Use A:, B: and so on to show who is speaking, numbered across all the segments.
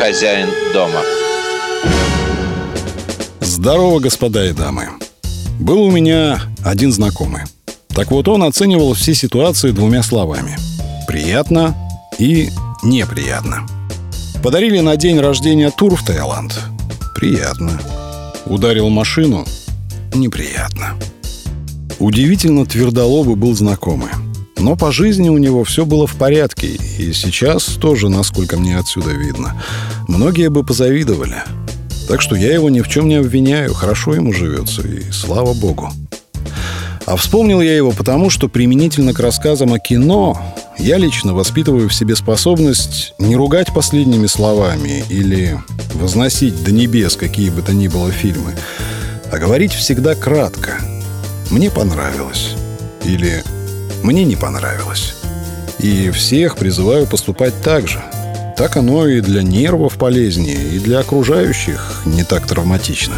A: хозяин дома.
B: Здорово, господа и дамы. Был у меня один знакомый. Так вот, он оценивал все ситуации двумя словами. Приятно и неприятно. Подарили на день рождения тур в Таиланд. Приятно. Ударил машину. Неприятно. Удивительно твердолобый был знакомый. Но по жизни у него все было в порядке. И сейчас тоже, насколько мне отсюда видно. Многие бы позавидовали. Так что я его ни в чем не обвиняю. Хорошо ему живется. И слава богу. А вспомнил я его потому, что применительно к рассказам о кино я лично воспитываю в себе способность не ругать последними словами или возносить до небес какие бы то ни было фильмы, а говорить всегда кратко. Мне понравилось. Или мне не понравилось. И всех призываю поступать так же. Так оно и для нервов полезнее, и для окружающих не так травматично.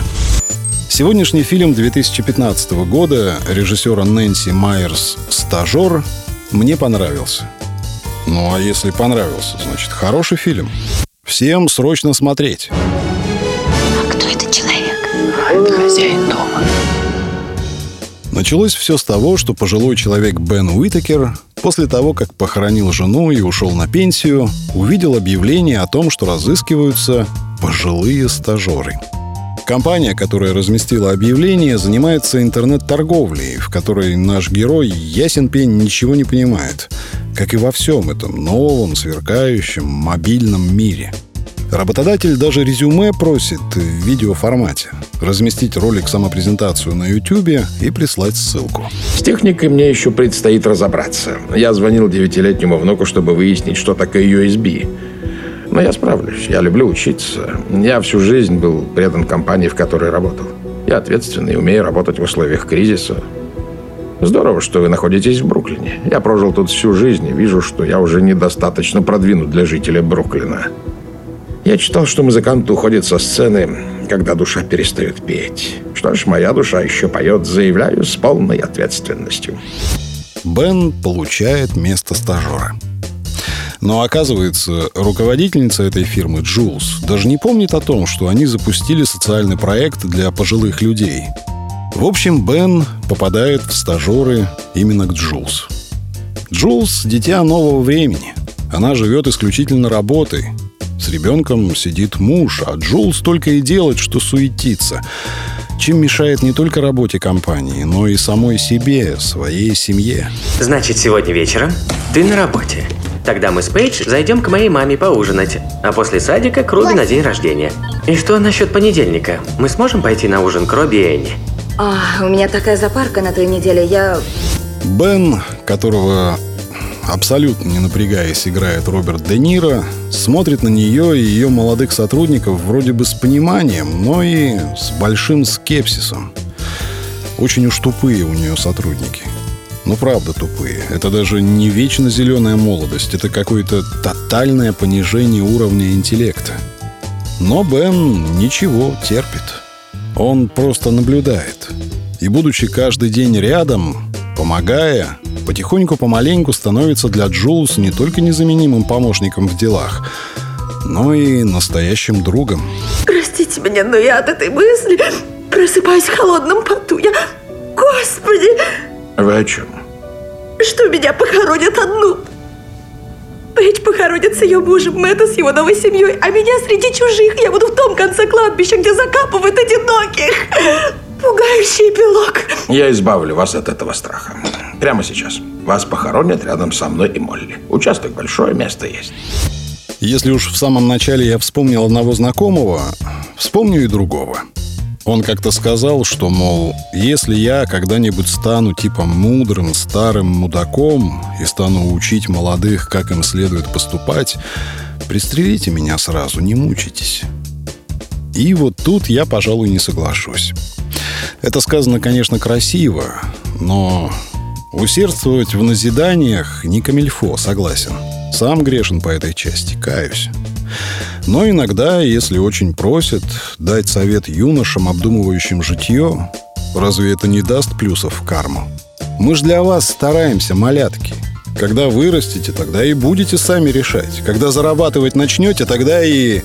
B: Сегодняшний фильм 2015 года режиссера Нэнси Майерс «Стажер» мне понравился. Ну а если понравился, значит хороший фильм. Всем срочно смотреть.
C: А кто этот человек? Это хозяин дома.
B: Началось все с того, что пожилой человек Бен Уитакер после того, как похоронил жену и ушел на пенсию, увидел объявление о том, что разыскиваются пожилые стажеры – Компания, которая разместила объявление, занимается интернет-торговлей, в которой наш герой ясен пень ничего не понимает, как и во всем этом новом, сверкающем, мобильном мире. Работодатель даже резюме просит в видеоформате. Разместить ролик самопрезентацию на YouTube и прислать ссылку.
D: С техникой мне еще предстоит разобраться. Я звонил девятилетнему внуку, чтобы выяснить, что такое USB. Но я справлюсь. Я люблю учиться. Я всю жизнь был предан компании, в которой работал. Я ответственный, умею работать в условиях кризиса. Здорово, что вы находитесь в Бруклине. Я прожил тут всю жизнь и вижу, что я уже недостаточно продвинут для жителя Бруклина. Я читал, что музыкант уходит со сцены, когда душа перестает петь. Что ж, моя душа еще поет, заявляю, с полной ответственностью.
B: Бен получает место стажера. Но оказывается, руководительница этой фирмы, Джулс, даже не помнит о том, что они запустили социальный проект для пожилых людей. В общем, Бен попадает в стажеры именно к Джулс. Джулс – дитя нового времени. Она живет исключительно работой. С ребенком сидит муж, а Джулс только и делает, что суетится чем мешает не только работе компании, но и самой себе, своей семье.
E: Значит, сегодня вечером ты на работе. Тогда мы с Пейдж зайдем к моей маме поужинать, а после садика к Руби на день рождения. И что насчет понедельника? Мы сможем пойти на ужин к Робби и Энни?
C: А, у меня такая запарка на той неделе, я...
B: Бен, которого абсолютно не напрягаясь играет Роберт Де Ниро, смотрит на нее и ее молодых сотрудников вроде бы с пониманием, но и с большим скепсисом. Очень уж тупые у нее сотрудники. Ну, правда, тупые. Это даже не вечно зеленая молодость. Это какое-то тотальное понижение уровня интеллекта. Но Бен ничего, терпит. Он просто наблюдает. И, будучи каждый день рядом, помогая, потихоньку помаленьку становится для Джулс не только незаменимым помощником в делах, но и настоящим другом.
F: Простите меня, но я от этой мысли просыпаюсь в холодном поту. Я... Господи!
D: Вы о чем?
F: Что меня похоронят одну. Пейдж похоронит с ее мужем, Мэтта с его новой семьей, а меня среди чужих. Я буду в том конце кладбища, где закапывают одиноких. Пугающий эпилог.
D: Я избавлю вас от этого страха. Прямо сейчас. Вас похоронят рядом со мной и Молли. Участок большое, место есть.
B: Если уж в самом начале я вспомнил одного знакомого, вспомню и другого. Он как-то сказал, что, мол, если я когда-нибудь стану типа мудрым старым мудаком и стану учить молодых, как им следует поступать, пристрелите меня сразу, не мучайтесь. И вот тут я, пожалуй, не соглашусь. Это сказано, конечно, красиво, но усердствовать в назиданиях не камильфо, согласен. Сам грешен по этой части, каюсь. Но иногда, если очень просят, дать совет юношам, обдумывающим житье, разве это не даст плюсов в карму? Мы ж для вас стараемся, малятки. Когда вырастете, тогда и будете сами решать. Когда зарабатывать начнете, тогда и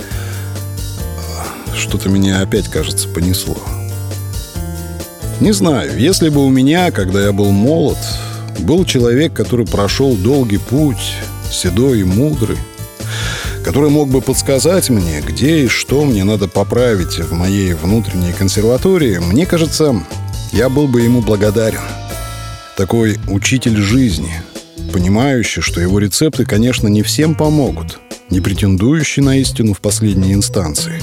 B: что-то меня опять, кажется, понесло. Не знаю, если бы у меня, когда я был молод, был человек, который прошел долгий путь, седой и мудрый, который мог бы подсказать мне, где и что мне надо поправить в моей внутренней консерватории, мне кажется, я был бы ему благодарен. Такой учитель жизни, понимающий, что его рецепты, конечно, не всем помогут, не претендующий на истину в последней инстанции,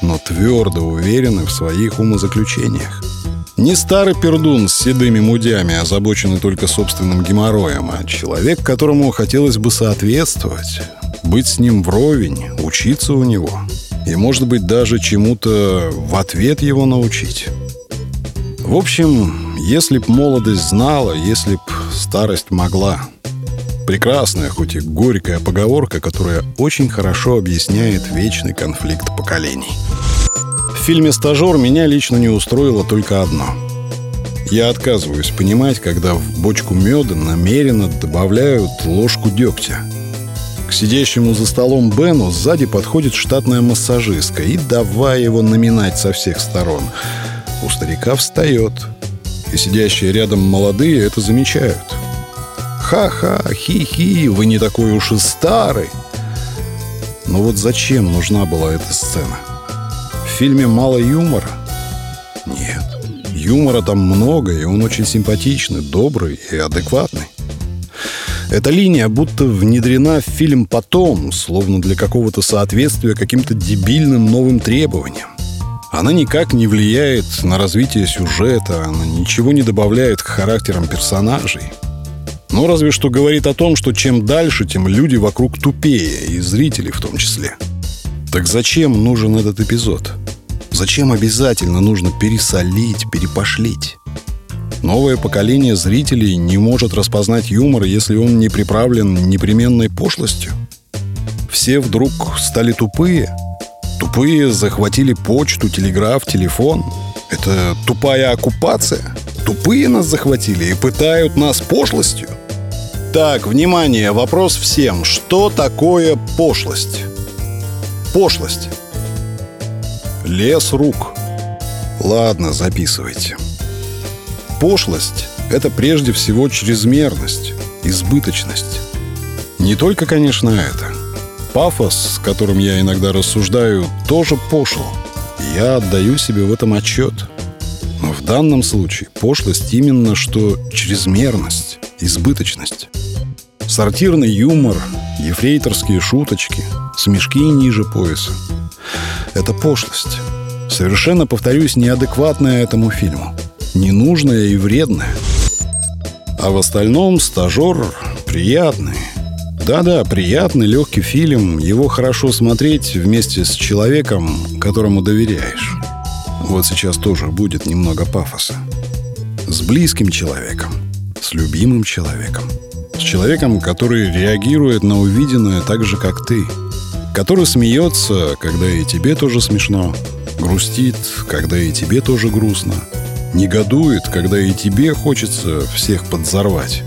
B: но твердо уверенный в своих умозаключениях. Не старый пердун с седыми мудями, озабоченный только собственным геморроем, а человек, которому хотелось бы соответствовать, быть с ним вровень, учиться у него и, может быть, даже чему-то в ответ его научить. В общем, если б молодость знала, если б старость могла. Прекрасная, хоть и горькая поговорка, которая очень хорошо объясняет вечный конфликт поколений. Фильме «Стажер» меня лично не устроило только одно. Я отказываюсь понимать, когда в бочку меда намеренно добавляют ложку дегтя. К сидящему за столом Бену сзади подходит штатная массажистка и давай его наминать со всех сторон. У старика встает. И сидящие рядом молодые это замечают. «Ха-ха, хи-хи, вы не такой уж и старый!» Но вот зачем нужна была эта сцена? Фильме мало юмора? Нет. Юмора там много, и он очень симпатичный, добрый и адекватный. Эта линия будто внедрена в фильм потом, словно для какого-то соответствия каким-то дебильным новым требованиям. Она никак не влияет на развитие сюжета, она ничего не добавляет к характерам персонажей. Но разве что говорит о том, что чем дальше, тем люди вокруг тупее, и зрители в том числе. Так зачем нужен этот эпизод? Зачем обязательно нужно пересолить, перепошлить? Новое поколение зрителей не может распознать юмор, если он не приправлен непременной пошлостью. Все вдруг стали тупые. Тупые захватили почту, телеграф, телефон. Это тупая оккупация. Тупые нас захватили и пытают нас пошлостью. Так, внимание, вопрос всем. Что такое пошлость? Пошлость. Лес рук. Ладно, записывайте. Пошлость – это прежде всего чрезмерность, избыточность. Не только, конечно, это. Пафос, с которым я иногда рассуждаю, тоже пошел. Я отдаю себе в этом отчет. Но в данном случае пошлость именно что чрезмерность, избыточность. Сортирный юмор, ефрейторские шуточки, смешки ниже пояса – это пошлость. Совершенно, повторюсь, неадекватная этому фильму. Ненужная и вредная. А в остальном стажер приятный. Да-да, приятный, легкий фильм. Его хорошо смотреть вместе с человеком, которому доверяешь. Вот сейчас тоже будет немного пафоса. С близким человеком. С любимым человеком. Человеком, который реагирует на увиденное так же, как ты – который смеется, когда и тебе тоже смешно, грустит, когда и тебе тоже грустно, негодует, когда и тебе хочется всех подзорвать.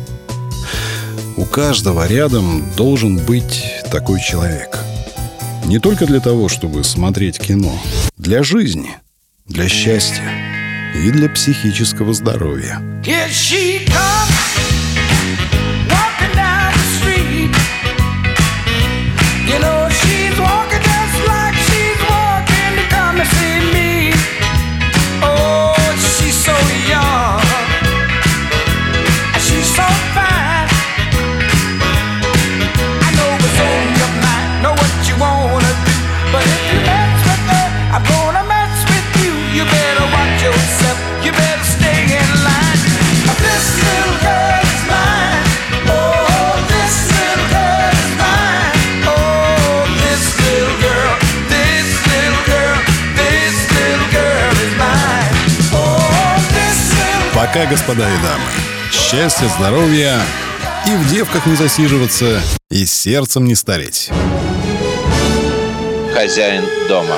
B: У каждого рядом должен быть такой человек. Не только для того, чтобы смотреть кино, для жизни, для счастья и для психического здоровья. Here she comes. Пока, господа и дамы. Счастья, здоровья и в девках не засиживаться, и сердцем не стареть.
A: Хозяин дома.